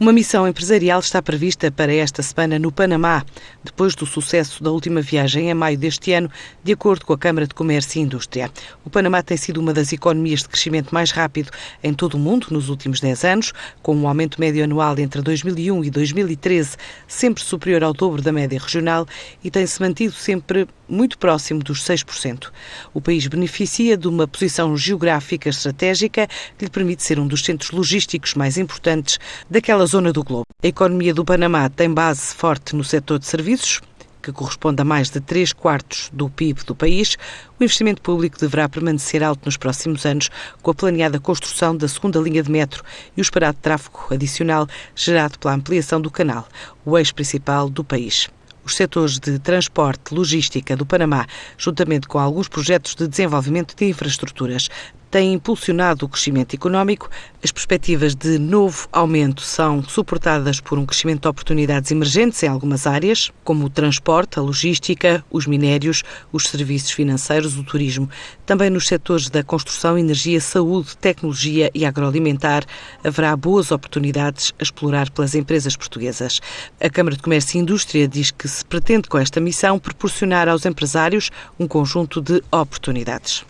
Uma missão empresarial está prevista para esta semana no Panamá, depois do sucesso da última viagem em maio deste ano, de acordo com a Câmara de Comércio e Indústria. O Panamá tem sido uma das economias de crescimento mais rápido em todo o mundo nos últimos 10 anos, com um aumento médio anual entre 2001 e 2013 sempre superior ao dobro da média regional e tem-se mantido sempre muito próximo dos 6%. O país beneficia de uma posição geográfica estratégica que lhe permite ser um dos centros logísticos mais importantes daquela zona do globo. A economia do Panamá tem base forte no setor de serviços, que corresponde a mais de 3 quartos do PIB do país, o investimento público deverá permanecer alto nos próximos anos, com a planeada construção da segunda linha de metro e o esperado tráfego adicional gerado pela ampliação do canal, o eixo principal do país os setores de transporte, logística do Panamá, juntamente com alguns projetos de desenvolvimento de infraestruturas, têm impulsionado o crescimento económico. As perspectivas de novo aumento são suportadas por um crescimento de oportunidades emergentes em algumas áreas, como o transporte, a logística, os minérios, os serviços financeiros, o turismo. Também nos setores da construção, energia, saúde, tecnologia e agroalimentar haverá boas oportunidades a explorar pelas empresas portuguesas. A Câmara de Comércio e Indústria diz que se pretende com esta missão proporcionar aos empresários um conjunto de oportunidades.